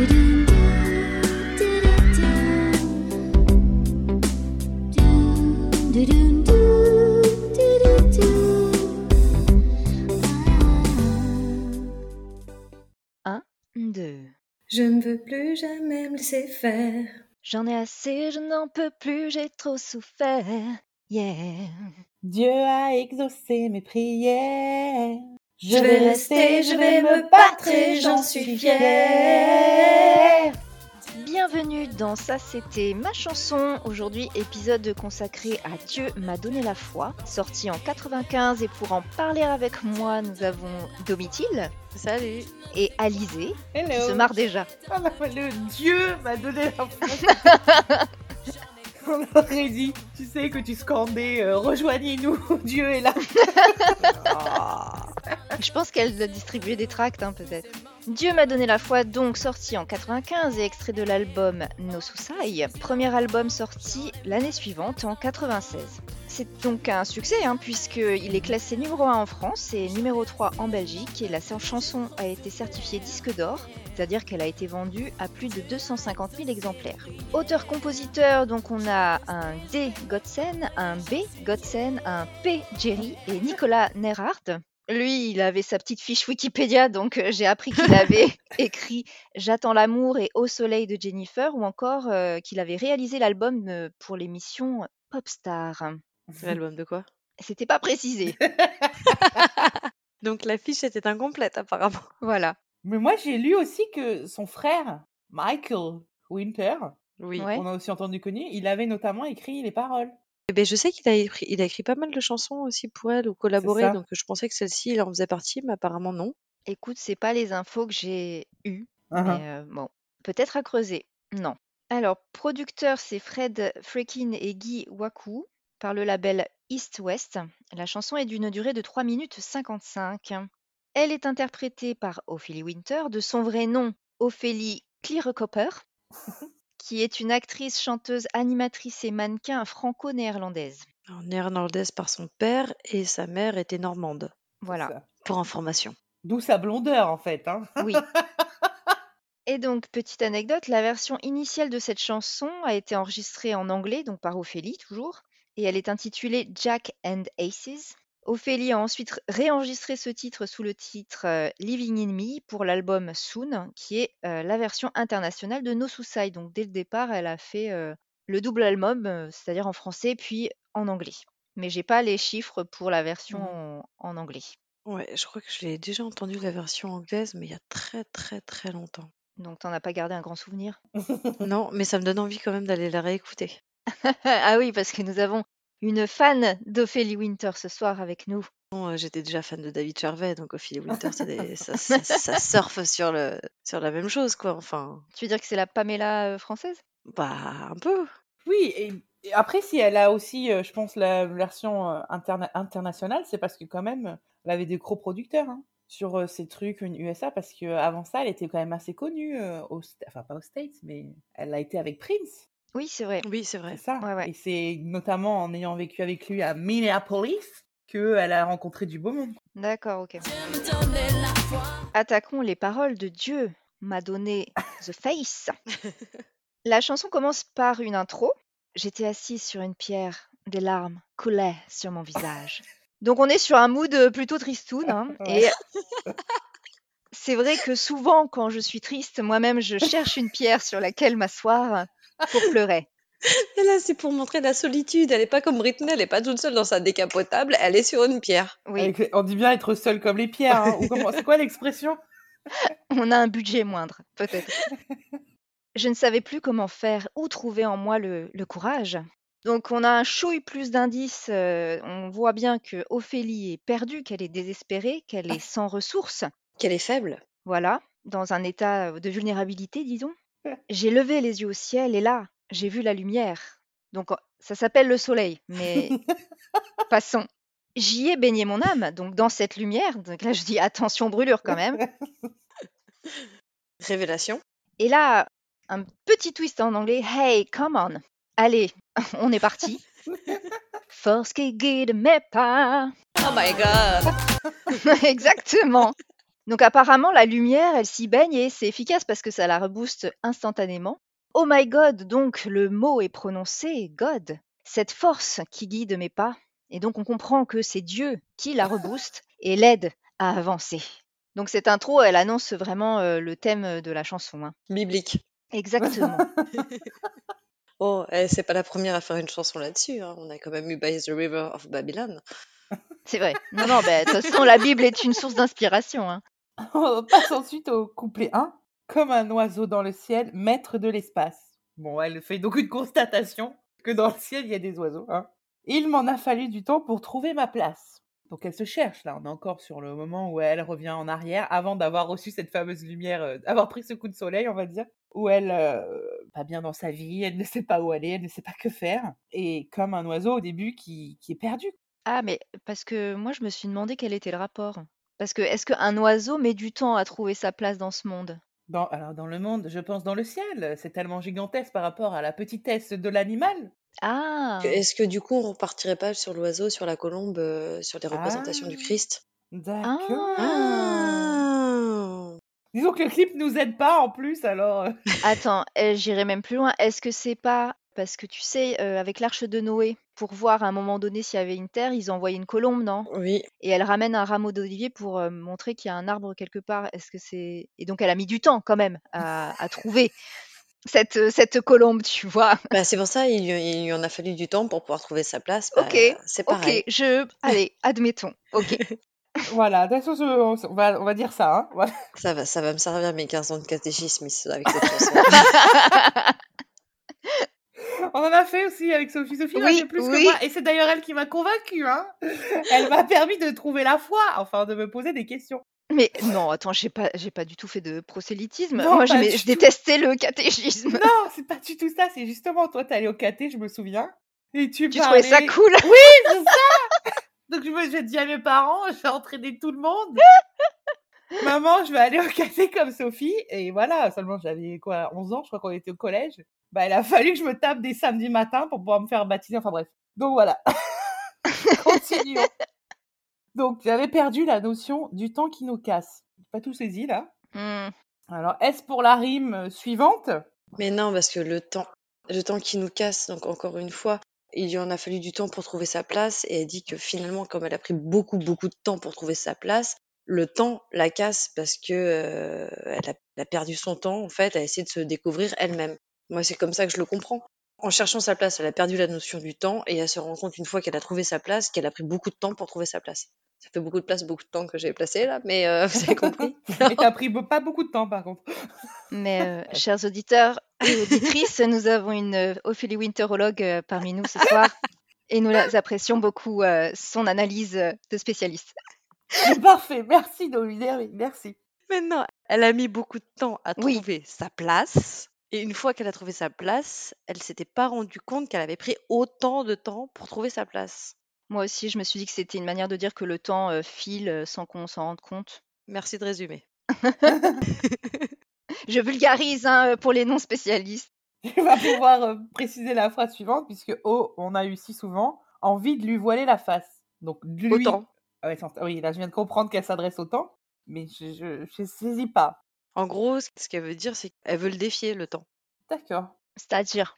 Un, deux. Je ne veux plus jamais me laisser faire. J'en ai assez, je n'en peux plus, j'ai trop souffert. Yeah. Dieu a exaucé mes prières. Je vais rester, je vais me battre et j'en suis fière. Bienvenue dans Ça c'était ma chanson. Aujourd'hui, épisode consacré à Dieu m'a donné la foi, sorti en 95 et pour en parler avec moi, nous avons Domitil Salut. et Alizé qui se marre déjà. Bah, le Dieu m'a donné la foi. On aurait tu sais, que tu scandais euh, Rejoignez-nous, Dieu est là. Je pense qu'elle a distribué des tracts, hein, peut-être. Dieu m'a donné la foi, donc sorti en 95 et extrait de l'album No Susai, premier album sorti l'année suivante en 96. C'est donc un succès, hein, puisqu'il est classé numéro 1 en France et numéro 3 en Belgique, et la chanson a été certifiée disque d'or, c'est-à-dire qu'elle a été vendue à plus de 250 000 exemplaires. Auteur-compositeur, donc on a un D. Godsen, un B. Godsen, un P. Jerry et Nicolas Nerhardt. Lui, il avait sa petite fiche Wikipédia, donc euh, j'ai appris qu'il avait écrit J'attends l'amour et Au soleil de Jennifer, ou encore euh, qu'il avait réalisé l'album euh, pour l'émission Popstar. L'album de quoi? C'était pas précisé. Donc la fiche était incomplète apparemment. voilà. Mais moi, j'ai lu aussi que son frère, Michael Winter, Oui. On a aussi entendu connu, il avait notamment écrit les paroles. Eh ben, je sais qu'il a écrit, il a écrit pas mal de chansons aussi pour elle ou collaboré, donc je pensais que celle-ci, il en faisait partie, mais apparemment non. Écoute, c'est pas les infos que j'ai eues, mais euh, bon, peut-être à creuser. Non. Alors, producteur, c'est Fred Freakin et Guy Waku par le label East West. La chanson est d'une durée de 3 minutes 55. Elle est interprétée par Ophélie Winter, de son vrai nom Ophélie Clearcopper, qui est une actrice, chanteuse, animatrice et mannequin franco-néerlandaise. Néerlandaise par son père et sa mère était normande, Voilà. Pour information. D'où sa blondeur, en fait. Hein. Oui. Et donc, petite anecdote, la version initiale de cette chanson a été enregistrée en anglais, donc par Ophélie toujours, et elle est intitulée Jack and Aces. Ophélie a ensuite réenregistré ce titre sous le titre euh, Living in Me pour l'album Soon, qui est euh, la version internationale de No Suicide. Donc, dès le départ, elle a fait euh, le double album, c'est-à-dire en français puis en anglais. Mais j'ai pas les chiffres pour la version Mhm. en, en anglais. Ouais, je crois que je l'ai déjà entendu la version anglaise, mais il y a très très très longtemps. Donc, t'en as pas gardé un grand souvenir? Non, mais ça me donne envie quand même d'aller la réécouter. ah oui, parce que nous avons une fan d'Ophélie Winter ce soir avec nous. Bon, euh, J'étais déjà fan de David Charvet, donc Ophélie Winter, des- ça, ça, ça surfe sur, le, sur la même chose, quoi. Enfin, Tu veux dire que c'est la Pamela euh, française? Bah, un peu. Oui, et, et après, si elle a aussi, euh, je pense, la version euh, interna- internationale, c'est parce que quand même, elle avait des gros producteurs hein, sur euh, ces trucs une USA, parce que avant ça, elle était quand même assez connue, euh, aux enfin pas aux States, mais elle a été avec Prince, Oui, c'est vrai. Oui, c'est vrai. ça. Ouais, ouais. Et c'est notamment en ayant vécu avec lui à Minneapolis qu'elle a rencontré du beau monde. D'accord, ok. Attaquons les paroles de Dieu m'a donné The Face. La chanson commence par une intro. J'étais assise sur une pierre, des larmes coulaient sur mon visage. Donc on est sur un mood euh, plutôt tristoun. hein. Et c'est vrai que souvent quand je suis triste, moi-même je cherche une pierre sur laquelle m'asseoir pour pleurer. Et là, c'est pour montrer la solitude. Elle est pas comme Britney, elle est pas toute seule dans sa décapotable, elle est sur une pierre. Oui, Avec- on dit bien être seul comme les pierres. hein, ou comment- C'est quoi l'expression? On a un budget moindre, peut-être. Je ne savais plus comment faire, où trouver en moi le, le courage. Donc on a un chouille plus d'indices. euh, on voit bien que Ophélie est perdue, qu'elle est désespérée, qu'elle est sans ressources. Qu'elle est faible. Voilà, dans un état de vulnérabilité, disons. J'ai levé les yeux au ciel et là, j'ai vu la lumière. Donc ça s'appelle le soleil, mais passons. J'y ai baigné mon âme, donc dans cette lumière. Donc là, je dis attention brûlure quand même. Révélation. Et là, un petit twist en anglais. Hey, come on. Allez, on est parti. Force qui guide mes pas. Oh my god. Exactement. Donc apparemment, la lumière, elle s'y baigne et c'est efficace parce que ça la rebooste instantanément. Oh my God, donc le mot est prononcé God, cette force qui guide mes pas. Et donc on comprend que c'est Dieu qui la rebooste et l'aide à avancer. Donc cette intro, elle annonce vraiment euh, le thème de la chanson. hein. Biblique. Exactement. Oh, eh, c'est pas la première à faire une chanson là-dessus. hein. On a quand même eu By the River of Babylon. c'est vrai. Non, non, bah, de toute façon, la Bible est une source d'inspiration. hein. On passe ensuite au couplet 1. Comme un oiseau dans le ciel, maître de l'espace. Bon, elle fait donc une constatation que dans le ciel, il y a des oiseaux. hein. Il m'en a fallu du temps pour trouver ma place. Donc elle se cherche, là. On est encore sur le moment où elle revient en arrière avant d'avoir reçu cette fameuse lumière, euh, pris ce coup de soleil, on va dire. Où elle, euh, pas bien dans sa vie, elle ne sait pas où aller, elle ne sait pas que faire. Et comme un oiseau au début qui, qui est perdu. Ah, mais parce que moi, je me suis demandé quel était le rapport. Parce que est-ce qu'un oiseau met du temps à trouver sa place dans ce monde? Dans, alors dans le monde, je pense dans le ciel, c'est tellement gigantesque par rapport à la petitesse de l'animal. Ah Est-ce que du coup, on repartirait pas sur l'oiseau, sur la colombe, euh, sur les représentations du Ah. Christ? D'accord. Ah. Disons que le clip nous aide pas en plus, alors. euh, Attends, euh, j'irai même plus loin. Est-ce que c'est pas parce que tu sais, euh, avec l'arche de Noé, pour voir à un moment donné s'il y avait une terre, ils envoyaient une colombe, non? Oui, Et elle ramène un rameau d'olivier pour euh, montrer qu'il y a un arbre quelque part. Est-ce que c'est Et donc elle a mis du temps quand même à, à trouver cette cette colombe, tu vois? Bah, c'est pour ça il, lui- il lui en a fallu du temps pour pouvoir trouver sa place. Bah, Ok, c'est Ok, pareil. je. Allez, admettons. Ok. Voilà, de toute façon, je- on va, on va dire ça. Hein. Voilà. Ça va, ça va me servir mes 15 ans de catéchisme ici, avec cette chanson. On en a fait aussi avec Sophie. Sophie en Oui, fait plus oui. que moi. Et c'est d'ailleurs elle qui m'a convaincue. Hein. Elle m'a permis de trouver la foi, enfin de me poser des questions. Mais non, attends, j'ai pas, j'ai pas du tout fait de prosélytisme. Non, Moi, je, je détestais le catéchisme. Non, c'est pas du tout ça. C'est justement toi, t'es allée au caté, je me souviens. Et tu, Tu trouvais ça parlais- cool? Oui, c'est ça Donc je me j'ai dit à mes parents, je vais entraîner tout le monde. Maman, je vais aller au café comme Sophie. Et voilà, seulement j'avais quoi, 11 ans, je crois qu'on était au collège. Bah, il a fallu que je me tape des samedis matins pour pouvoir me faire baptiser. Enfin bref. Donc voilà. Continuons. Donc j'avais perdu la notion du temps qui nous casse. J'ai Pas tout saisi là. Hmm. Alors, est-ce pour la rime euh, suivante? Mais non, parce que le temps, le temps qui nous casse, donc encore une fois, il lui en a fallu du temps pour trouver sa place, et elle dit que finalement, comme elle a pris beaucoup, beaucoup de temps pour trouver sa place, le temps la casse parce que euh, elle, a, elle a perdu son temps, en fait, à essayer de se découvrir elle-même. Moi, c'est comme ça que je le comprends. En cherchant sa place, elle a perdu la notion du temps, et elle se rend compte une fois qu'elle a trouvé sa place, qu'elle a pris beaucoup de temps pour trouver sa place. Ça fait beaucoup de place, beaucoup de temps que j'ai placé là, mais euh, vous avez compris. Et t'as pris pas beaucoup de temps par contre. Mais euh, chers auditeurs et auditrices, nous avons une euh, Ophélie Winterologue parmi nous ce soir et nous apprécions beaucoup euh, son analyse de spécialiste. C'est parfait. Merci, Dominique. Merci. Maintenant, elle a mis beaucoup de temps à Oui. trouver sa place. Et une fois qu'elle a trouvé sa place, elle s'était pas rendue compte qu'elle avait pris autant de temps pour trouver sa place. Moi aussi, je me suis dit que c'était une manière de dire que le temps euh, file euh, sans qu'on s'en rende compte. Merci de résumer. Je vulgarise hein, euh, pour les non-spécialistes. Tu vas pouvoir euh, préciser la phrase suivante, puisque oh, on a eu si souvent envie de lui voiler la face. Donc, lui. Autant. Ah ouais, oui, là, je viens de comprendre qu'elle s'adresse au temps, mais je, je, je saisis pas. En gros, ce qu'elle veut dire, c'est qu'elle veut le défier, le temps. D'accord. C'est-à-dire?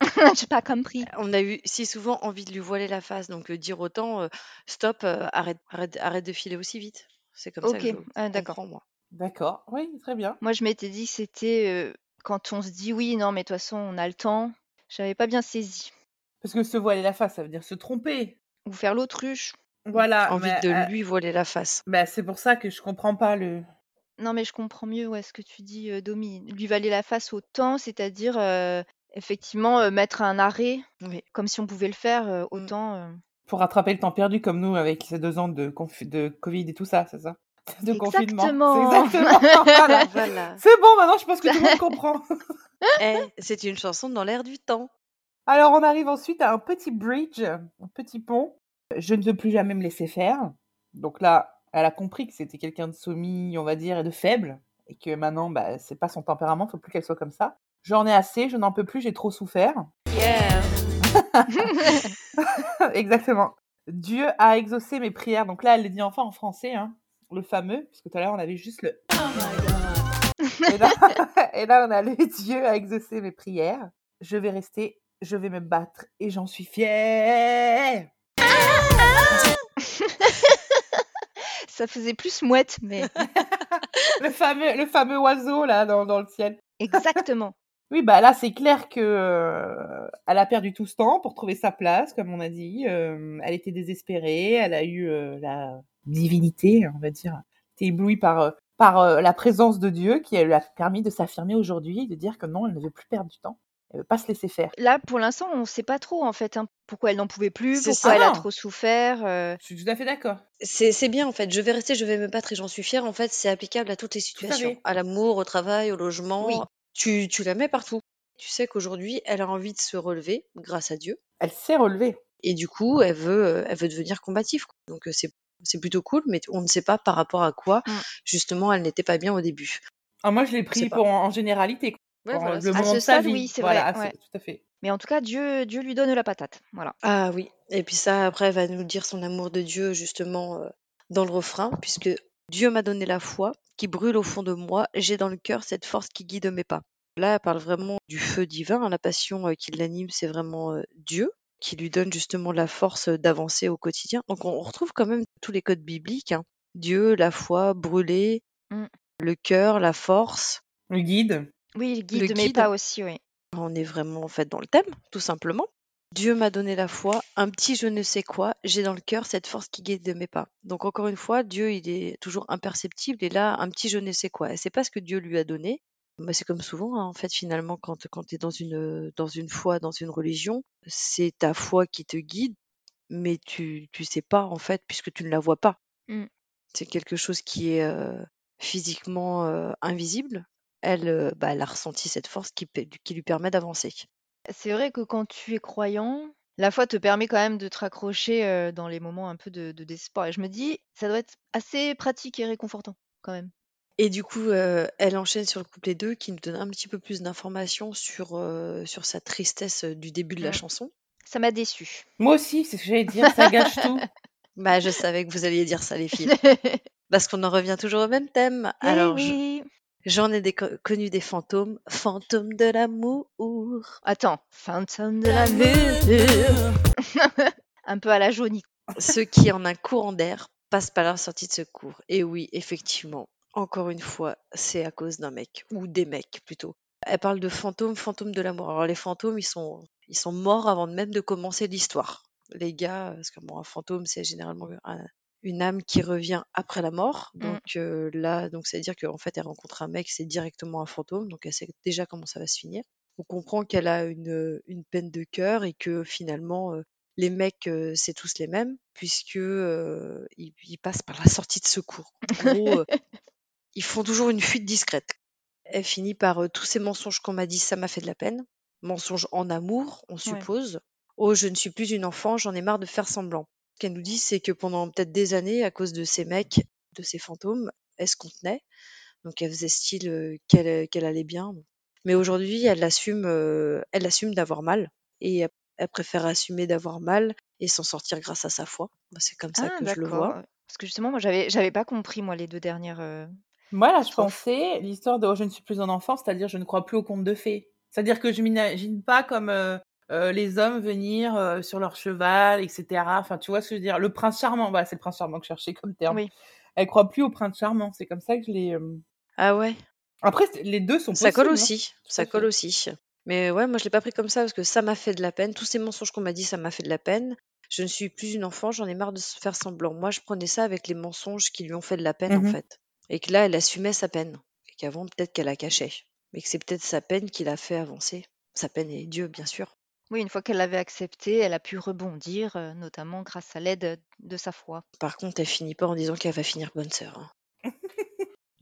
J'ai pas compris. On a eu si souvent envie de lui voiler la face, donc euh, dire autant, euh, stop, euh, arrête, arrête, arrête de filer aussi vite. C'est comme ça Ok, que je ah, d'accord. comprends, moi. D'accord. Oui, très bien. Moi, je m'étais dit que c'était euh, quand on se dit oui, non, mais de toute façon, on a le temps. J'avais pas bien saisi. Parce que se voiler la face, ça veut dire se tromper. Ou faire l'autruche. Voilà. envie mais, de euh, lui voiler la face. bah, c'est pour ça que je comprends pas le. Non, mais je comprends mieux ouais, ce que tu dis, Domi. Lui valer la face au temps, c'est-à-dire effectivement mettre un arrêt, Oui. comme si on pouvait le faire, euh, Mm. autant. Pour rattraper le temps perdu, comme nous, avec ces deux ans de, confi- de Covid et tout ça, c'est ça? De confinement. Exactement. C'est exactement. voilà. Voilà. C'est bon, maintenant, je pense que tout le monde comprend. Eh, c'est une chanson dans l'air du temps. Alors, on arrive ensuite à un petit bridge, un petit pont. Je ne veux plus jamais me laisser faire. Donc là, elle a compris que c'était quelqu'un de soumis, on va dire, et de faible. Et que maintenant, bah, c'est pas son tempérament, faut plus qu'elle soit comme ça. J'en ai assez, je n'en peux plus, j'ai trop souffert. Exactement. Dieu a exaucé mes prières. Donc là, elle le dit enfin en français. Hein. le fameux, parce que tout à l'heure on avait juste le et là, et là, on a le Dieu a exaucé mes prières. Je vais rester, je vais me battre et j'en suis fière. Ça faisait plus mouette, mais le fameux, le fameux oiseau là dans, dans le ciel. exactement. Oui, bah là, c'est clair que euh, elle a perdu tout ce temps pour trouver sa place, comme on a dit. Euh, elle était désespérée, elle a eu euh, la divinité, on va dire, était éblouie par par la présence de Dieu qui lui a permis de s'affirmer aujourd'hui, de dire que non, elle ne veut plus perdre du temps, elle pas se laisser faire. Là, pour l'instant, on ne sait pas trop en fait hein, pourquoi elle n'en pouvait plus, pourquoi ça. elle a trop souffert. euh, Je suis tout à fait d'accord. C'est bien en fait. Je vais rester, je vais me battre et j'en suis fière. En fait, c'est applicable à toutes les situations. À l'amour, au travail, au logement. Oui. Tu, tu la mets partout. Tu sais qu'aujourd'hui, elle a envie de se relever grâce à Dieu. Elle s'est relevée. Et du coup, elle veut, euh, elle veut devenir combative. quoi. Donc euh, c'est c'est plutôt cool, mais on ne sait pas par rapport à quoi, Mm. justement, elle n'était pas bien au début. Ah, moi, je l'ai pris pour en, en généralité. Ouais, voilà, le c'est- À ce de sa stade, vie. oui, c'est voilà, vrai, ouais. tout à fait. Mais en tout cas, Dieu, Dieu lui donne la patate. Voilà. Ah oui. Et puis ça, après, elle va nous dire son amour de Dieu, justement, euh, dans le refrain, puisque Dieu m'a donné la foi qui brûle au fond de moi. J'ai dans le cœur cette force qui guide mes pas. Là, elle parle vraiment du feu divin. hein, La passion euh, qui l'anime, c'est vraiment euh, Dieu qui lui donne justement la force euh, d'avancer au quotidien. Donc on on retrouve quand même tous les codes bibliques. hein. Dieu, la foi, brûler, Mm. le cœur, la force. Le guide. Oui, le guide Le guide. pas aussi, oui. On est vraiment en fait dans le thème, tout simplement. Dieu m'a donné la foi, un petit je ne sais quoi, j'ai dans le cœur cette force qui guide mes pas. Donc encore une fois, Dieu il est toujours imperceptible et là un petit je ne sais quoi. Et c'est pas ce que Dieu lui a donné. Mais c'est comme souvent hein, en fait finalement quand, quand tu es dans une, dans une foi, dans une religion, c'est ta foi qui te guide, mais tu tu sais pas en fait puisque tu ne la vois pas. Mm. C'est quelque chose qui est euh, physiquement euh, invisible. Elle, euh, bah, elle a ressenti cette force qui, pe- qui lui permet d'avancer. C'est vrai que quand tu es croyant, la foi te permet quand même de te raccrocher euh, dans les moments un peu de, de désespoir. Et je me dis, ça doit être assez pratique et réconfortant quand même. Et du coup, euh, elle enchaîne sur le couplet 2 qui nous donne un petit peu plus d'informations sur, euh, sur sa tristesse du début de la chanson. Ça m'a déçu. Moi aussi, c'est ce que j'allais dire, ça gâche tout. Bah, je savais que vous alliez dire ça, les filles. Parce qu'on en revient toujours au même thème. Eh Alors, je- oui. J'en ai des co- connu des fantômes, fantômes de l'amour. Attends, fantôme de l'amour. un peu à la jaunie. Ceux qui, en un courant d'air, passent par la sortie de secours. Et oui, effectivement, encore une fois, c'est à cause d'un mec, ou des mecs plutôt. Elle parle de fantômes, fantômes de l'amour. Alors les fantômes, ils sont, ils sont morts avant même de commencer l'histoire. Les gars, parce que bon, un fantôme, c'est généralement un- une âme qui revient après la mort. Mm. Donc euh, là, donc c'est à dire qu'en fait, elle rencontre un mec, c'est directement un fantôme. Donc elle sait déjà comment ça va se finir. On comprend qu'elle a une, une peine de cœur et que finalement, euh, les mecs, euh, c'est tous les mêmes, puisque euh, ils, ils passent par la sortie de secours. En gros, euh, ils font toujours une fuite discrète. Elle finit par euh, tous ces mensonges qu'on m'a dit, ça m'a fait de la peine. Mensonges en amour, on suppose. Oh, je ne suis plus une enfant, j'en ai marre de faire semblant. Ce qu'elle nous dit, c'est que pendant peut-être des années, à cause de ces mecs, de ces fantômes, elle se contenait. Donc elle faisait style euh, qu'elle qu'elle allait bien. Mais aujourd'hui, elle assume, euh, elle assume d'avoir mal. Et elle, elle préfère assumer d'avoir mal et s'en sortir grâce à sa foi. Moi, C'est comme ça Ah, que je le vois. Parce que justement, moi, j'avais, j'avais pas compris, moi, les deux dernières. euh, Moi, là, je pensais l'histoire de oh, je ne suis plus un enfant, c'est-à-dire je ne crois plus aux contes de fées. C'est-à-dire que je m'imagine pas comme euh, les hommes venir euh, sur leur cheval, etc. Enfin, tu vois ce que je veux dire? Le prince charmant, voilà, c'est le prince charmant que je cherchais comme terme. Oui. Elle croit plus au prince charmant, c'est comme ça que je l'ai. euh, Ah ouais, Après, les deux sont ça colle possibles, hein. aussi. Ça colle aussi. Mais ouais, moi je l'ai pas pris comme ça parce que ça m'a fait de la peine. Tous ces mensonges qu'on m'a dit, ça m'a fait de la peine. Je ne suis plus une enfant, j'en ai marre de se faire semblant. Moi, je prenais ça avec les mensonges qui lui ont fait de la peine en Mhm. fait. Et que là, elle assumait sa peine. Et qu'avant, peut-être qu'elle la cachait. Mais que c'est peut-être sa peine qui l'a fait avancer. Sa peine et Dieu, bien sûr. Oui, une fois qu'elle l'avait accepté, elle a pu rebondir, euh, notamment grâce à l'aide de sa foi. Par contre, elle finit pas en disant qu'elle va finir bonne sœur. hein.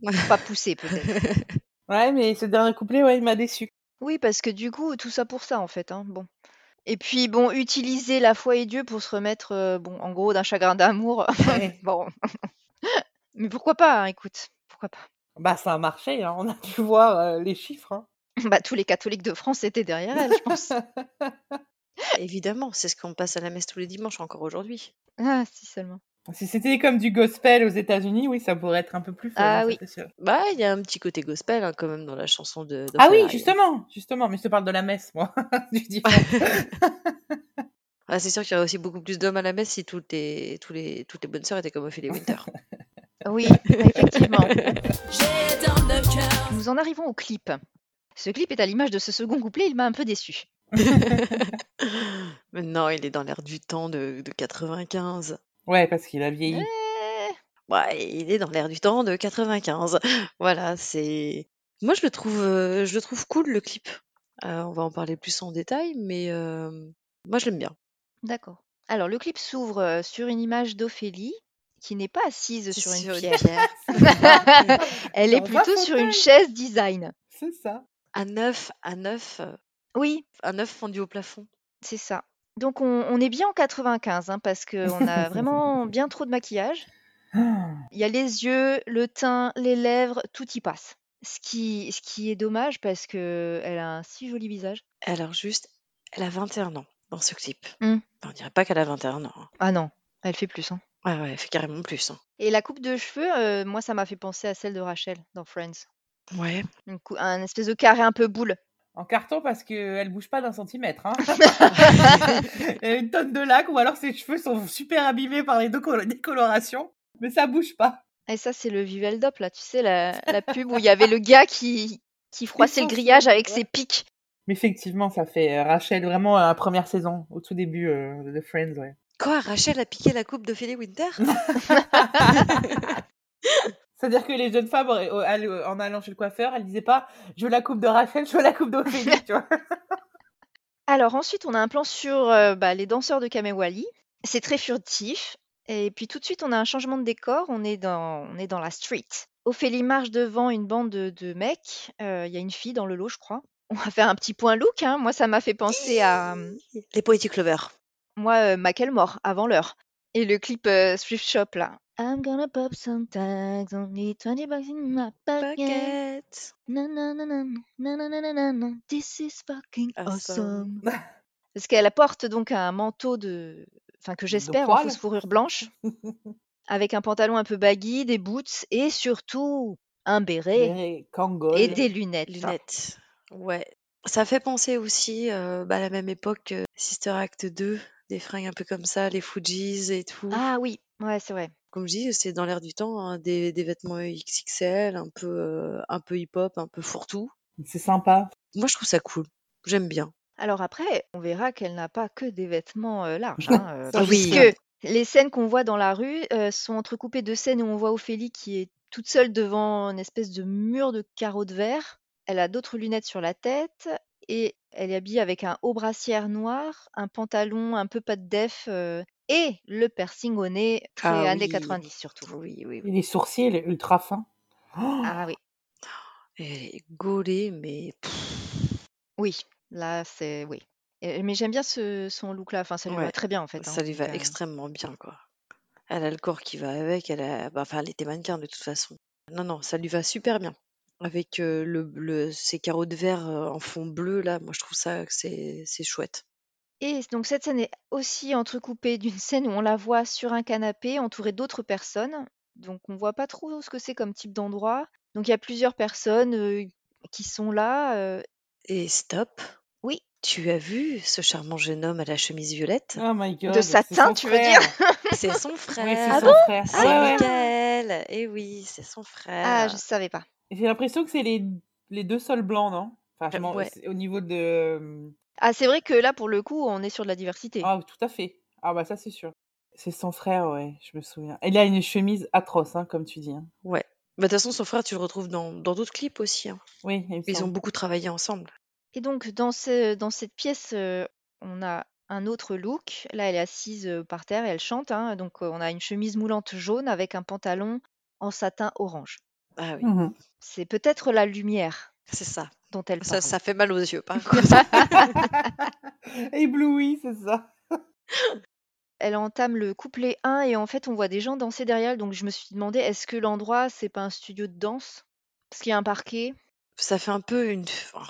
Pas poussée, peut-être. Ouais, mais ce dernier couplet, ouais, il m'a déçu. Oui, parce que du coup, tout ça pour ça, en fait. Hein. Bon. Et puis, bon, utiliser la foi et Dieu pour se remettre, euh, bon, en gros, d'un chagrin d'amour. Ouais. bon. Mais pourquoi pas, hein, écoute, pourquoi pas. Bah, ça a marché, hein. on a pu voir euh, les chiffres. hein. Bah, tous les catholiques de France étaient derrière elle, je pense. Évidemment, c'est ce qu'on passe à la messe tous les dimanches encore aujourd'hui. ah, si seulement. Si c'était comme du gospel aux États-Unis, oui, ça pourrait être un peu plus fun, Ah hein, oui. sûr. Bah, il y a un petit côté gospel hein, quand même dans la chanson de Ah oui, justement, justement, mais je te parle de la messe, moi. Ah, c'est sûr qu'il y aurait aussi beaucoup plus d'hommes à la messe si toutes les, tous les, toutes les bonnes sœurs étaient comme Ophélie Winter. Oui, effectivement. J'ai dans le cœur. Nous en arrivons au clip. Ce clip est à l'image de ce second couplet, il m'a un peu déçu. Mais non, il est dans l'air du temps de, de 95. Ouais, parce qu'il a vieilli. Ouais, il est dans l'air du temps de 95. Voilà, c'est. Moi, je le trouve, euh, je le trouve cool le clip. Euh, on va en parler plus en détail, mais euh, moi, je l'aime bien. D'accord. Alors, le clip s'ouvre sur une image d'Ophélie qui n'est pas assise sur une Sur une pierre. Elle est plutôt sur une chaise design. C'est ça. À neuf, à neuf, euh, Oui, à neuf fendu au plafond. c'est ça. Donc, on, on est bien en 95 hein, parce qu'on a vraiment bien trop de maquillage. Ah, Il y a les yeux, le teint, les lèvres, tout y passe. Ce qui, ce qui est dommage parce qu'elle a un si joli visage. Alors juste, elle a 21 ans dans ce clip. Hmm. On dirait pas qu'elle a 21 ans. hein. Ah non, elle fait plus. Hein. Ouais, ouais, elle fait carrément plus. hein. Et la coupe de cheveux, euh, moi, ça m'a fait penser à celle de Rachel dans Friends. Ouais. Une cou- un espèce de carré un peu boule. En carton parce qu'elle bouge pas d'un centimètre. Hein. Elle a une tonne de lac ou alors ses cheveux sont super abîmés par les décolo- décolorations, mais ça bouge pas. Et ça, c'est le Viveldop, là, tu sais, la, la pub où il y avait le gars qui, qui froissait le grillage avec ouais. ses pics. Mais effectivement, ça fait euh, Rachel vraiment à la première saison, au tout début euh, de Friends. Ouais. Quoi, Rachel a piqué la coupe d'Ophélie Winter? C'est-à-dire que les jeunes femmes, au- all- en allant chez le coiffeur, elles disaient pas je veux la coupe de Rachel, je veux la coupe d'Ophélie, tu vois. Alors ensuite, on a un plan sur euh, bah, les danseurs de Kamewali. C'est très furtif. Et puis tout de suite, on a un changement de décor. On est dans, on est dans la street. Ophélie marche devant une bande de, de mecs. Euh, Il y a une fille dans le lot, je crois. On va faire un petit point look. hein. Moi, ça m'a fait penser à euh, Les Poetic Lovers. moi, euh, Macklemore, avant l'heure. Et le clip euh, Thrift Shop, là. I'm gonna pop some tags, only 20 bucks in my pocket. Na, na, na, na, na, na, na, na, na, na. This is fucking Awesome. awesome. Parce qu'elle porte donc un manteau de, enfin que j'espère en fausse fourrure blanche, avec un pantalon un peu baggy, des boots et surtout un béret Et Kangol. et des lunettes. Lunettes. Ouais. Ça fait penser aussi euh, bah, à la même époque, euh, Sister Act 2, des fringues un peu comme ça, les Fujis et tout. Ah oui, ouais, c'est vrai. Comme je dis, c'est dans l'air du temps, hein, des, des vêtements XXL, un peu, euh, un peu hip-hop, un peu fourre-tout. C'est sympa. Moi, je trouve ça cool. J'aime bien. Alors après, on verra qu'elle n'a pas que des vêtements euh, larges, hein, euh, oui. puisque les scènes qu'on voit dans la rue euh, sont entrecoupées de scènes où on voit Ophélie qui est toute seule devant une espèce de mur de carreaux de verre. Elle a d'autres lunettes sur la tête et elle est habillée avec un haut brassière noir, un pantalon un peu pas de def euh, et le piercing au nez très Ah années oui. 90 surtout. Oui, oui, Et oui. les sourcils elle est ultra fins. Oh, Ah oui, Elle est gaulée, mais oui, là c'est oui. Et- mais j'aime bien ce, son look là, enfin ça lui va très bien en fait. hein. ça lui va euh, extrêmement bien, quoi. Elle a le corps qui va avec, elle a... bah, enfin, elle était mannequin de toute façon. Non, non, ça lui va super bien. Avec euh, le, le, ces carreaux de verre euh, en fond bleu, là, moi je trouve ça c'est chouette. Et donc cette scène est aussi entrecoupée d'une scène où on la voit sur un canapé entourée d'autres personnes. Donc on voit pas trop ce que c'est comme type d'endroit. Donc il y a plusieurs personnes euh, qui sont là. euh, Et stop, Oui, tu as vu ce charmant jeune homme à la chemise violette? Oh my god. de c'est satin, son tu veux frère. dire C'est son Ouais, frère. c'est Ah son bon frère. C'est Ouais, ouais. Michael. Et oui, c'est son Ah, frère. je savais pas. J'ai l'impression que c'est les, les deux seuls blancs, non? Enfin, je Euh, m'en- ouais. c'est au niveau de. Ah, c'est vrai que là pour le coup on est sur de la diversité. Ah, tout à fait. Ah, bah, ça, c'est sûr. C'est son frère, ouais, je me souviens. Il a une chemise atroce, hein, comme tu dis. hein. Ouais. Bah, de toute façon, son frère, tu le retrouves dans dans d'autres clips aussi. hein. Oui, il me Ils ont semble. beaucoup travaillé ensemble. Et donc dans ce, dans cette pièce euh, on a un autre look. Là elle est assise euh, par terre et elle chante. hein. Donc euh, on a une chemise moulante jaune avec un pantalon en satin orange. Ah oui, Mhm. C'est peut-être la lumière c'est ça. dont elle Ça, parle. ça fait mal aux yeux, par contre. Ébloui, c'est ça. Elle entame le couplet 1 et en fait on voit des gens danser derrière. Donc je me suis demandé est-ce que l'endroit c'est pas un studio de danse? Parce qu'il y a un parquet. Ça fait un peu une,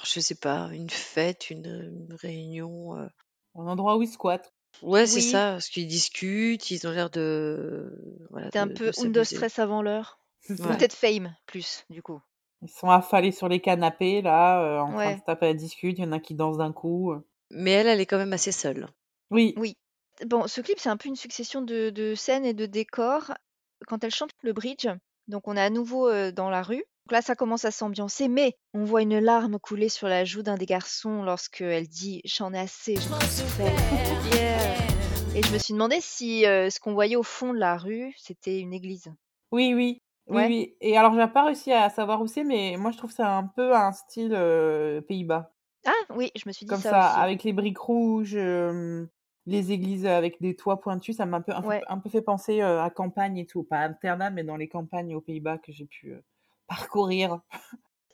je sais pas, une fête, une, une réunion. euh. Un endroit où il squatte. Ouais, c'est Oui. ça, parce qu'ils discutent, ils ont l'air de voilà, C'était un de de peu Undo s'amuser. Stress avant l'heure. C'est. Ouais. Peut-être Fame, plus, du coup. Ils sont affalés sur les canapés, là, euh, en train de se taper à discute. Il y en a qui dansent d'un coup. euh. Mais elle, elle est quand même assez seule. Oui. Oui. Bon, ce clip, c'est un peu une succession de, de scènes et de décors. Quand elle chante le bridge, donc on est à nouveau euh, dans la rue. Donc là, ça commence à s'ambiancer, mais on voit une larme couler sur la joue d'un des garçons lorsque elle dit J'en ai assez, trop souffert. Yeah. Et je me suis demandé si euh, ce qu'on voyait au fond de la rue, c'était une église. Oui, oui. Oui, Ouais. oui. Et alors, j'ai pas réussi à savoir où c'est, mais moi, je trouve ça un peu un style euh, Pays-Bas. Ah oui, je me suis dit Comme ça, ça, aussi. avec les briques rouges, euh, les églises avec des toits pointus, ça m'a un peu, un, peu- Ouais. un peu fait penser euh, à campagne et tout. Pas à Amsterdam, mais dans les campagnes aux Pays-Bas que j'ai pu euh, parcourir.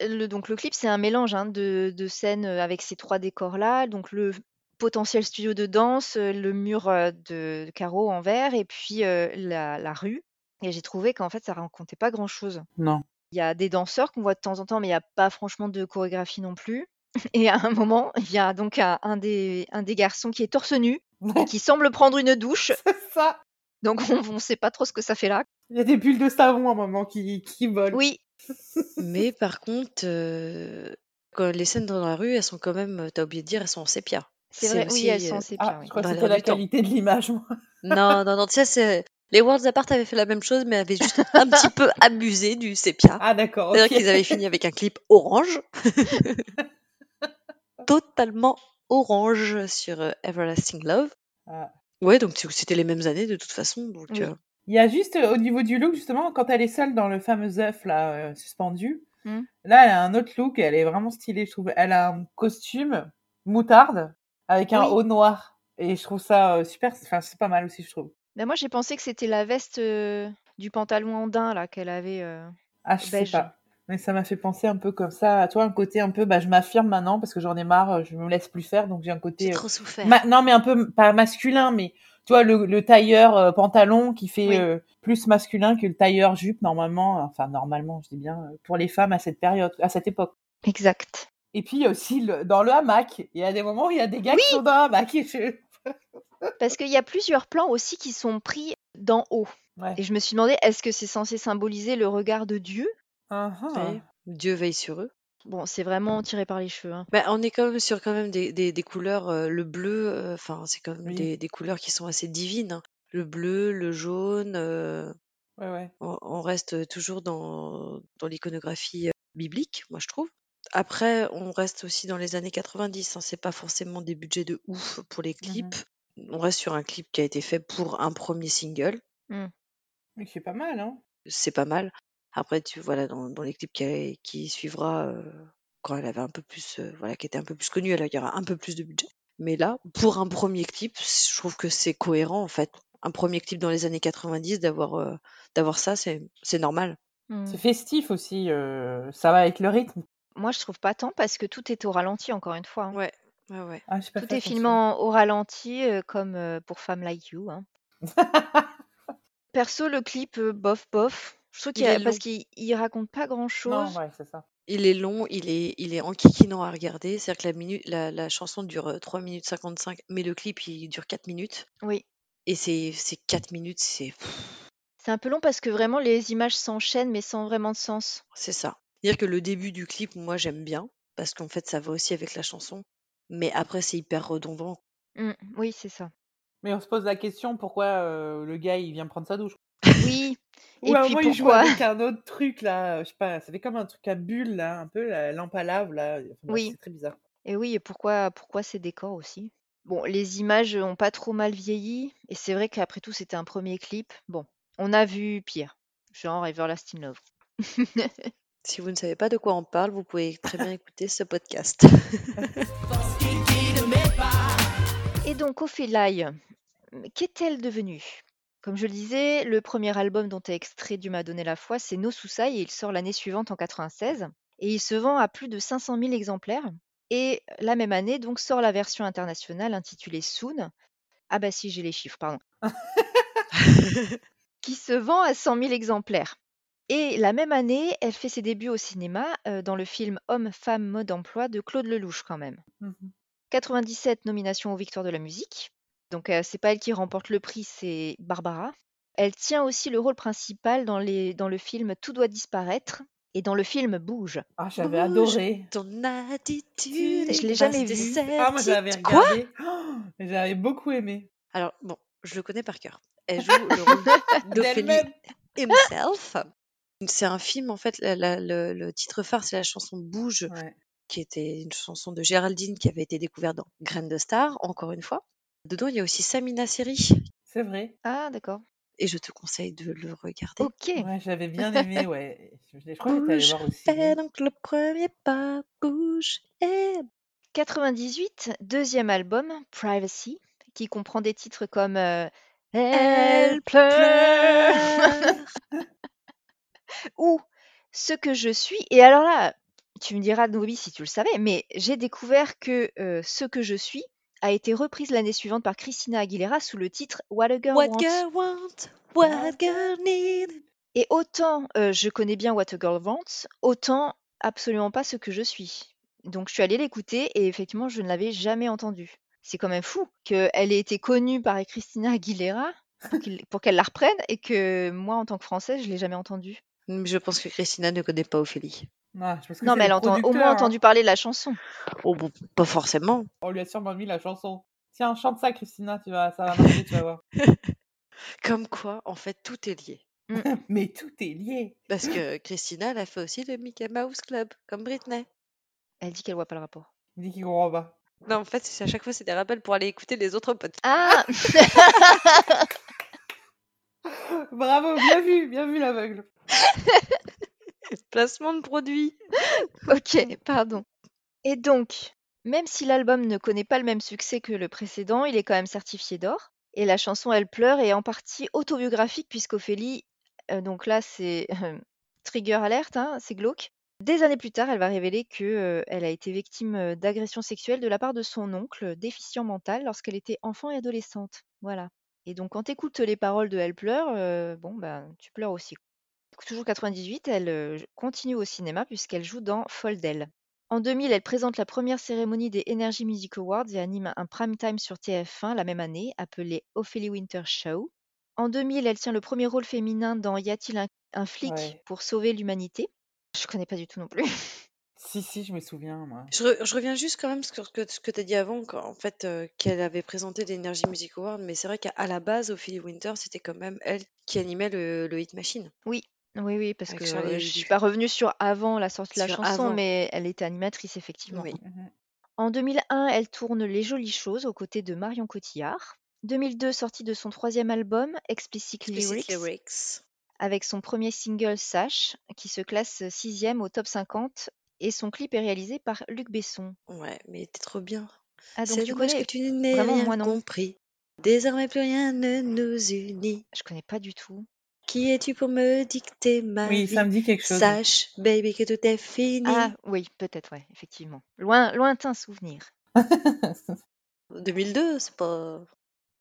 Le, donc le clip, c'est un mélange hein, de, de scènes avec ces trois décors-là. Donc le potentiel studio de danse, le mur de carreaux en verre et puis euh, la, la rue. Et j'ai trouvé qu'en fait, ça racontait pas grand-chose. Non. Il y a des danseurs qu'on voit de temps en temps, mais il n'y a pas franchement de chorégraphie non plus. Et à un moment, il y a donc un, un des, un des garçons qui est torse nu et qui semble prendre une douche. C'est ça. Donc on ne sait pas trop ce que ça fait là. Il y a des bulles de savon à un moment qui, qui volent. Oui, Mais par contre, euh, quand les scènes dans la rue, elles sont quand même, t'as oublié de dire, elles sont en sépia. c'est vrai. Oui, elles sont euh, en sépia. Ah, oui. je crois que c'était la temps. qualité de l'image, moi. Non, non, non, tu sais, c'est... Les Worlds Apart avaient fait la même chose, mais avaient juste un petit peu abusé du sépia. Ah, d'accord. C'est-à-dire qu'ils avaient fini avec un clip orange. Totalement orange sur euh, Everlasting Love. Ah. Ouais, donc c'était les mêmes années de toute façon. Donc, Oui. euh, Il y a juste euh, au niveau du look, justement, quand elle est seule dans le fameux œuf là, euh, suspendu, Hmm. là, elle a un autre look, elle est vraiment stylée, je trouve. Elle a un costume moutarde avec un Oui. haut noir. Et je trouve ça euh, super, enfin, c'est pas mal aussi, je trouve. Mais moi, j'ai pensé que c'était la veste euh, du pantalon en daim là qu'elle avait. euh, Ah, je sais Beige. pas. Mais ça m'a fait penser un peu comme ça. À toi, un côté un peu, bah, je m'affirme maintenant parce que j'en ai marre, euh, je me laisse plus faire, donc j'ai un j'ai côté. euh, trop souffert. ma- Non, mais un peu, m- pas masculin, mais tu vois, le, le tailleur euh, pantalon qui fait Oui. euh, plus masculin que le tailleur jupe, normalement. Enfin, normalement, je dis bien, euh, pour les femmes à cette période, à cette époque. Exact. Et puis, il y a aussi le- dans le hamac. Il y a des moments où il y a des gars qui sont dans le hamac. et je- Parce qu'il y a plusieurs plans aussi qui sont pris d'en haut. Ouais. Et je me suis demandé, est-ce que c'est censé symboliser le regard de Dieu? Ah, ah. Ouais. Dieu veille sur eux. Bon, c'est vraiment tiré par les cheveux. hein. Bah, on est quand même sur quand même des, des, des couleurs, euh, le bleu, euh, enfin c'est quand même Oui. des, des couleurs qui sont assez divines. hein. Le bleu, le jaune, euh, Ouais, ouais. on, on reste toujours dans, dans l'iconographie euh, biblique, moi je trouve. Après, on reste aussi dans les années 90, hein, c'est pas forcément des budgets de ouf pour les clips. On reste sur un clip qui a été fait pour un premier single, Oui, c'est pas mal, hein. c'est pas mal. Après, tu voilà, dans, dans les clips qui, a- qui suivra, euh, quand elle avait un peu plus, euh, voilà, qui était un peu plus connue, elle il y aura un peu plus de budget. Mais là, pour un premier clip, je trouve que c'est cohérent en fait. Un premier clip dans les années 90, d'avoir euh, d'avoir ça, c'est c'est normal. Hmm. C'est festif aussi. euh, ça va avec le rythme. Moi, je trouve pas tant parce que tout est au ralenti, encore une fois. hein. Ouais, ouais, ouais. Ah, j'ai pas Tout fait est attention. filmé en- au ralenti, euh, comme euh, pour Femme Like You. hein. Perso, le clip, euh, bof, bof. Je trouve Il qu'il y a- est parce long. qu'il il raconte pas grand Non, chose. ouais, c'est ça. Il est long, il est, il est enquiquinant à regarder. C'est-à-dire que la, minute, la, la chanson dure euh, 3 minutes 55, mais le clip, il dure 4 minutes. Oui. Et c'est c'est 4 minutes, c'est C'est un peu long parce que vraiment les images s'enchaînent mais sans vraiment de sens. c'est ça. C'est-à-dire que le début du clip, moi, j'aime bien, parce qu'en fait, ça va aussi avec la chanson. Mais après, c'est hyper redondant. Hmm, Oui, c'est ça. Mais on se pose la question pourquoi euh, le gars il vient prendre sa douche? Oui. Ou Et à un moment il joue pourquoi? avec un autre truc là, je sais pas, ça fait comme un truc à bulle là, un peu la lampe à lave là. Enfin, Oui. C'est très bizarre. Et oui, et pourquoi, pourquoi ces décors aussi? Bon, les images ont pas trop mal vieilli, et c'est vrai qu'après tout, c'était un premier clip. Bon, on a vu pire, genre Everlasting Love. Si vous ne savez pas de quoi on parle, vous pouvez très bien écouter ce podcast. Et donc, Ophélie, qu'est-elle devenue? Comme je le disais, le premier album dont est extrait Dieu m'a donné la foi, c'est No Suicide, et il sort l'année suivante en 96, et il se vend à plus de 500 000 exemplaires. Et la même année, donc, sort la version internationale intitulée Soon. Ah bah si, j'ai les chiffres, pardon. qui se vend à 100 000 exemplaires. Et la même année, elle fait ses débuts au cinéma euh, dans le film Homme, femme, mode emploi de Claude Lelouch quand même. Mhm. 97 nominations aux Victoires de la musique. Donc euh, c'est pas elle qui remporte le prix, c'est Barbara. Elle tient aussi le rôle principal dans, les, dans le film Tout doit disparaître et dans le film Bouge. Ah, j'avais Bouge adoré. Ton attitude. Je l'ai jamais vu. Ah, moi, j'avais. Quoi? regardé. Oh, j'avais beaucoup aimé. Alors, bon, je le connais par cœur. Elle joue le rôle d'Ophélie D'elle-même. himself. C'est un film, en fait, la- la- le, le titre phare, c'est la chanson Bouge, Ouais. qui était une chanson de Géraldine qui avait été découverte dans Graines de Star, encore une fois. Dedans, il y a aussi Samina Seri, C'est vrai. Ah, d'accord. et je te conseille de le regarder. Ok. Ouais, j'avais bien aimé, ouais. Je, je crois que j'étais allée Bouge, voir au fais donc le premier pas, bouge, et 98, deuxième album, Privacy, qui comprend des titres comme euh, elle Elle pleure pleure. ou Ce que je suis. Et alors là, tu me diras, Nobi, si tu le savais, mais j'ai découvert que euh, Ce que je suis a été reprise l'année suivante par Christina Aguilera sous le titre What a Girl What Wants. girl want, what girl need. Et autant euh, je connais bien What a Girl Wants, autant absolument pas ce que je suis. Donc je suis allée l'écouter et effectivement je ne l'avais jamais entendu. C'est quand même fou qu'elle ait été connue par Christina Aguilera pour qu'elle la reprenne et que moi en tant que Française je l'ai jamais entendue. Mais Je pense que Christina ne connaît pas Ophélie. Non, je pense que Non mais elle entend au moins hein. entendu parler de la chanson. Oh, bon, pas forcément. On lui a sûrement mis la chanson. Tiens, chante ça, Christina, tu vas, ça va marcher, tu vas voir. Comme quoi, en fait, tout est lié. Mais tout est lié. Parce que Christina, elle a fait aussi le Mickey Mouse Club, comme Britney. Elle dit qu'elle voit pas le rapport. Il dit qu'il comprend pas. Non, en fait, c'est à chaque fois, c'est des rappels pour aller écouter les autres podcasts. Ah Bravo, bien vu, bien vu l'aveugle. Placement de produit. Ok, pardon. Et donc, même si l'album ne connaît pas le même succès que le précédent, il est quand même certifié d'or. Et la chanson Elle pleure est en partie autobiographique puisqu'Ophélie, euh, donc là c'est euh, trigger alerte, hein, c'est glauque. Des années plus tard, elle va révéler que euh, elle a été victime euh, d'agressions sexuelles de la part de son oncle, déficient mental, lorsqu'elle était enfant et adolescente. Voilà. Et donc quand tu écoutes les paroles de Elle pleure, euh, bon ben tu pleures aussi. Toujours 98, elle euh, continue au cinéma puisqu'elle joue dans Foldel. En 2000, elle présente la première cérémonie des Energy Music Awards et anime un prime time sur TF1 la même année, appelé Ophélie Winter Show. En 2000, elle tient le premier rôle féminin dans Y a-t-il un, un flic Ouais. pour sauver l'humanité? Je connais pas du tout non plus. Si, si, je me souviens, moi. Je, re- je reviens juste quand même sur ce que, ce que tu as dit avant, en fait, euh, qu'elle avait présenté l'Energy Music Award, mais c'est vrai qu'à à la base, Ophélie Winter, c'était quand même elle qui animait le, le Hit Machine. Oui, oui, oui, parce Avec que Charlie euh, je suis Hebdo. pas revenue sur avant la sortie de la chanson, avant. mais elle était animatrice effectivement. Oui. Mhm. En 2001, elle tourne Les Jolies Choses aux côtés de Marion Cotillard. 2002, sortie de son troisième album, Explicit, Explicit Lyrics, Lyrics. avec son premier single Sash, qui se classe sixième au top 50, et son clip est réalisé par Luc Besson. Ouais, mais t'es trop bien. Ah donc C'est tu dommage connais que tu n'aies Vraiment, rien moi, non? compris. Désormais, plus rien ne nous unit. Je connais pas du tout. Qui es-tu pour me dicter ma Oui, vie? ça me dit quelque chose. Sache, baby, que tout est fini. Ah oui, peut-être, ouais, effectivement. Loin, lointain souvenir. 2002, c'est pas...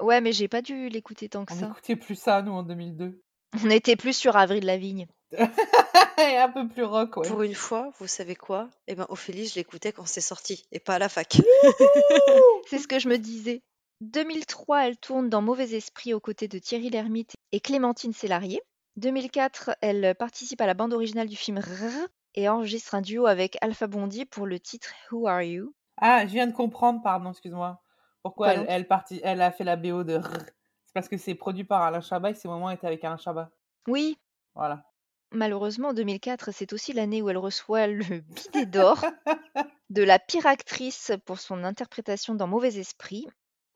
Ouais, mais j'ai pas dû l'écouter tant que On ça. n'écoutait plus ça, nous, en 2002. On était plus sur Avril Lavigne. Et un peu plus rock, ouais. Pour une fois, vous savez quoi? Eh ben, Ophélie, je l'écoutais quand c'est sorti, et pas à la fac. C'est ce que je me disais. 2003, elle tourne dans Mauvais Esprit aux côtés de Thierry Lhermitte et Clémentine Sélarié. 2004, elle participe à la bande originale du film Rrr et enregistre un duo avec Alpha Bondi pour le titre Who Are You? Ah, je viens de comprendre, pardon, excuse-moi. Pourquoi Quoi elle, donc elle, parti- elle a fait la BO de Rrr. C'est parce que c'est produit par Alain Chabat et c'est au moment où elle était avec Alain Chabat. Oui, Voilà. Malheureusement, 2004, c'est aussi l'année où elle reçoit le bidet d'or de la pire actrice pour son interprétation dans Mauvais Esprit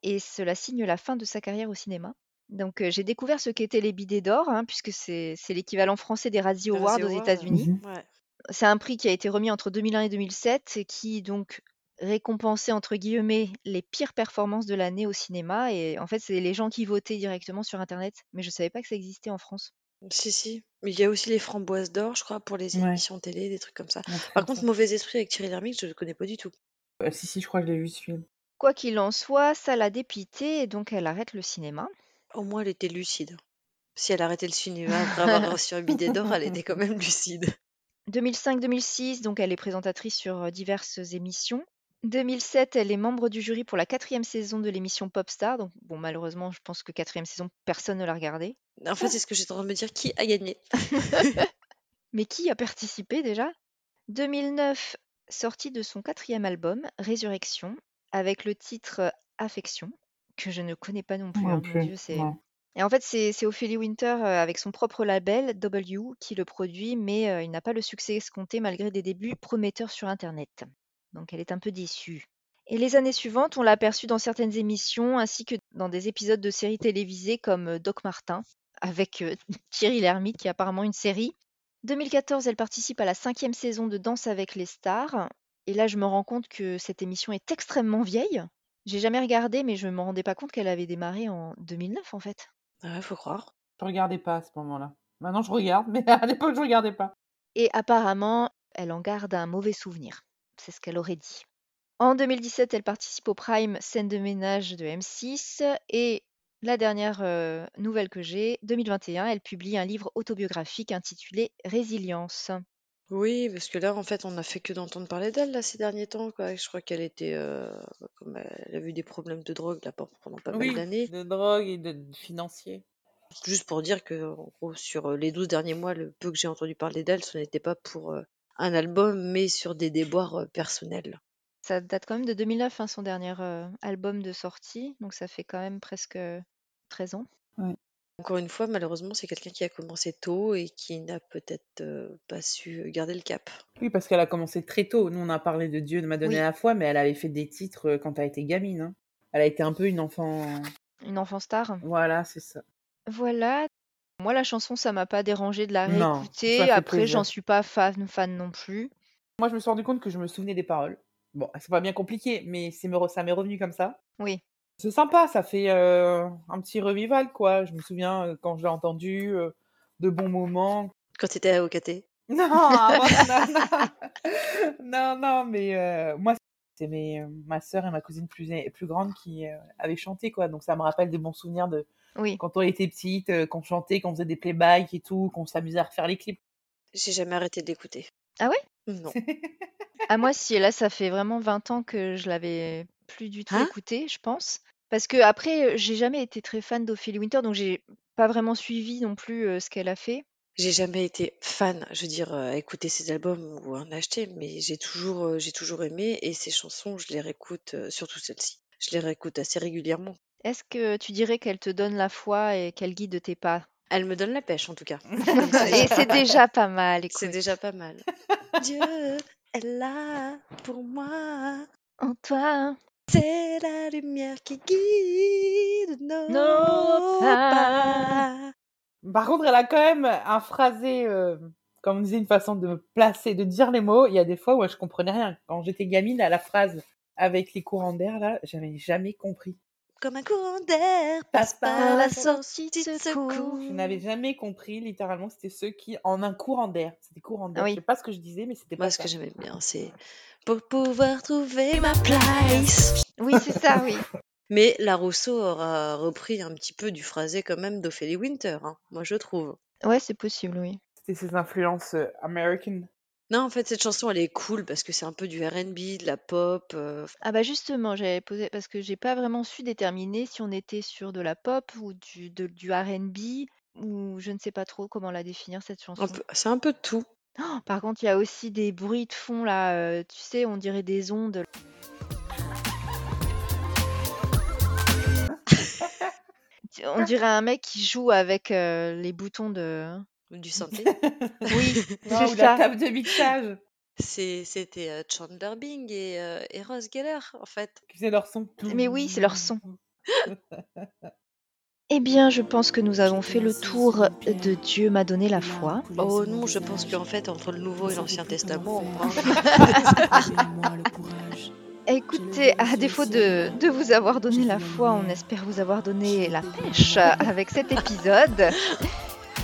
et cela signe la fin de sa carrière au cinéma. Donc euh, j'ai découvert ce qu'étaient les bidets d'or, hein, puisque c'est c'est l'équivalent français des Razzie Les Awards aux États-Unis. Ouais. C'est un prix qui a été remis entre 2001 et 2007 et qui donc récompensait entre guillemets les pires performances de l'année au cinéma. Et en fait, c'est les gens qui votaient directement sur Internet, mais je savais pas que ça existait en France. Si, si. Mais il y a aussi les framboises d'or, je crois, pour les Ouais. émissions télé, des trucs comme ça. Un truc Par comme contre, ça. Mauvais Esprit avec Thierry Lhermitte, je ne le connais pas du tout. Euh, si, si, je crois que je l'ai vu ce film. Quoi qu'il en soit, ça l'a dépité et donc elle arrête le cinéma. Au moins, elle était lucide. Si elle arrêtait le cinéma après avoir reçu un bidet d'or, elle était quand même lucide. 2005-2006, donc elle est présentatrice sur euh, diverses émissions. 2007, elle est membre du jury pour la quatrième saison de l'émission Popstar. Donc, bon, malheureusement, je pense que quatrième saison, personne ne l'a regardée. En fait, c'est ce que j'étais en train de me dire. Qui a gagné? Mais qui a participé déjà? 2009, sortie de son quatrième album, Résurrection, avec le titre Affection, que je ne connais pas non plus. Non hein, mon plus, Dieu, c'est. non. Et en fait, c'est c'est Ophélie Winter euh, avec son propre label, W, qui le produit, mais euh, il n'a pas le succès escompté malgré des débuts prometteurs sur Internet. Donc elle est un peu déçue. Et les années suivantes, on l'a aperçue dans certaines émissions ainsi que dans des épisodes de séries télévisées comme euh, Doc Martin, avec euh, Thierry Lhermitte qui a apparemment une série. 2014, elle participe à la cinquième saison de Danse avec les stars. Et là, je me rends compte que cette émission est extrêmement vieille. J'ai jamais regardé, mais je ne me rendais pas compte qu'elle avait démarré en 2009 en fait. Ouais, faut croire. Je regardais pas à ce moment-là. Maintenant, je regarde, mais à l'époque, je regardais pas. Et apparemment, elle en garde un mauvais souvenir. C'est ce qu'elle aurait dit. En 2017, elle participe au Prime Scène de ménage de M6. Et la dernière euh, nouvelle que j'ai, 2021, elle publie un livre autobiographique intitulé Résilience. Oui, parce que là, en fait, on n'a fait que d'entendre parler d'elle là ces derniers temps, quoi. Je crois qu'elle était, euh, comme elle a eu des problèmes de drogue là pendant pas mal Oui, d'années. de drogue et de de financier. Juste pour dire que, en gros, sur euh, les 12 derniers mois, le peu que j'ai entendu parler d'elle, ce n'était pas pour euh, un album, mais sur des déboires euh, personnels. Ça date quand même de 2009, hein, son dernier euh, album de sortie. Donc ça fait quand même presque 13 ans. Encore une fois, malheureusement, c'est quelqu'un qui a commencé tôt et qui n'a peut-être euh, pas su garder le cap. Oui, parce qu'elle a commencé très tôt. Nous, on a parlé de Dieu m'a donné Oui. la foi, mais elle avait fait des titres euh, quand elle était gamine. hein. Elle a été un peu une enfant. Une enfant star. Voilà, c'est ça. Voilà. Moi, la chanson, ça m'a pas dérangé de la Non, réécouter. fait Après, plaisir. j'en suis pas fan, fan non plus. Moi, je me suis rendu compte que je me souvenais des paroles. Bon, c'est pas bien compliqué, mais c'est me re- ça m'est revenu comme ça. Oui. C'est sympa, ça fait euh, un petit revival, quoi. Je me souviens euh, quand je l'ai entendu, euh, de bons moments. Quand tu étais à OKT. Non, non, non, non, non, mais euh, moi, mes, euh, ma sœur et ma cousine plus, plus grande qui euh, avaient chanté, quoi. Donc ça me rappelle des bons souvenirs de Oui. quand on était petite, euh, qu'on chantait, qu'on faisait des playbacks et tout, qu'on s'amusait à refaire les clips. J'ai jamais arrêté d'écouter. Ah ouais? Non. Ah, moi, si, là, ça fait vraiment 20 ans que je l'avais plus du tout Hein? écouté, je pense. Parce que après, j'ai jamais été très fan d'Ophélie Winter, donc j'ai pas vraiment suivi non plus euh, ce qu'elle a fait. J'ai jamais été fan, je veux dire, euh, à écouter ses albums ou à en acheter, mais j'ai toujours, euh, j'ai toujours aimé et ses chansons, je les réécoute, euh, surtout celle-ci. Je les réécoute assez régulièrement. Est-ce que tu dirais qu'elle te donne la foi et qu'elle guide tes pas? Elle me donne la pêche en tout cas. Donc Et c'est déjà pas mal, c'est écoute. déjà pas mal. Dieu est là pour moi. En toi, C'est la lumière qui guide nos, Nos pas. pas. Par contre, elle a quand même un phrasé, euh, comme on disait, une façon de me placer, de dire les mots. Il y a des fois où je comprenais rien. Quand j'étais gamine, à la phrase avec les courants d'air, là, j'avais jamais compris. Comme un courant d'air Passe par par la sortie de secours. Je n'avais jamais compris, littéralement, c'était ceux qui, en un courant d'air, c'était courant d'air. Ah Je oui. sais pas ce que je disais, mais c'était Moi, pas ce ça. que j'aimais bien, c'est pour pouvoir trouver ma place. Oui, c'est ça, oui. Mais la Rousseau aura repris un petit peu du phrasé quand même d'Ophélie Winter, hein, moi je trouve. Ouais, c'est possible, oui. C'était ses influences euh, American. Non, en fait, cette chanson, elle est cool parce que c'est un peu du R&B, de la pop. euh, Ah bah justement, j'avais posé parce que j'ai pas vraiment su déterminer si on était sur de la pop ou du, de- du R&B ou je ne sais pas trop comment la définir cette un chanson. peu- c'est un peu de tout. Oh, par contre, il y a aussi des bruits de fond là, euh, tu sais, on dirait des ondes. On dirait un mec qui joue avec euh, les boutons de. Du synthé. Oui, Non, c'est ou la table de mixage, C'est- C'était euh, Chandler Bing et, euh, et Ross Geller, en fait. faisait leur son. Mais oui, c'est leur son. Eh bien, je pense que nous avons fait le tour de Dieu m'a donné la foi. Oh non, je pense qu'en fait, entre le Nouveau et l'Ancien Testament, on mange. Écoutez, à défaut de, de vous avoir donné la foi, on espère vous avoir donné la pêche avec cet épisode.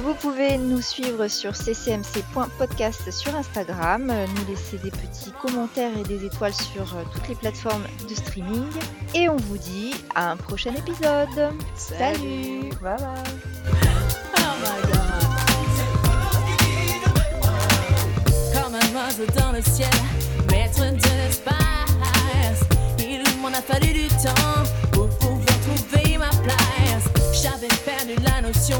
Vous pouvez nous suivre sur ccmc.podcast sur Instagram, nous laisser des petits commentaires et des étoiles sur euh, toutes les plateformes de streaming. Et on vous dit à un prochain épisode. Salut Bye bye. Oh my god. Comme un oiseau dans le ciel, maître de l'espace m'a fallu du temps pour pouvoir trouver ma place. J'avais perdu la notion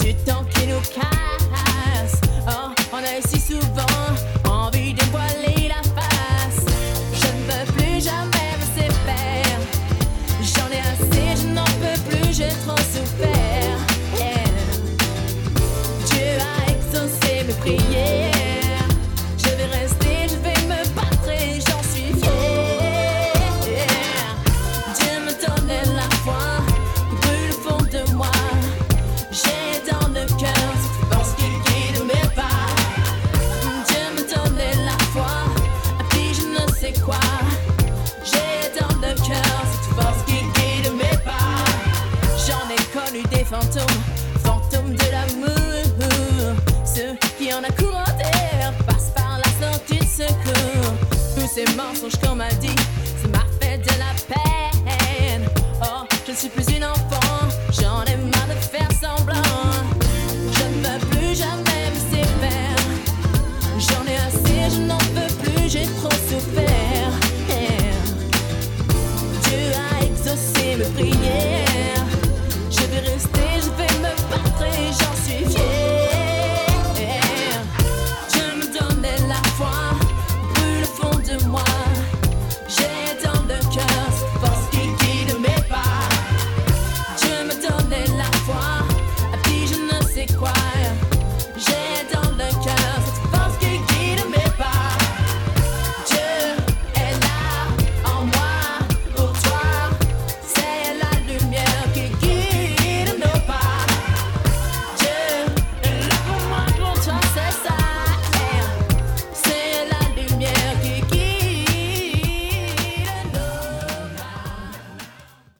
du temps qui nous casse. Oh, on a si souvent. y en a commentaire passe par la sortie de secours. Tous ces mensonges qu'on m'a dit.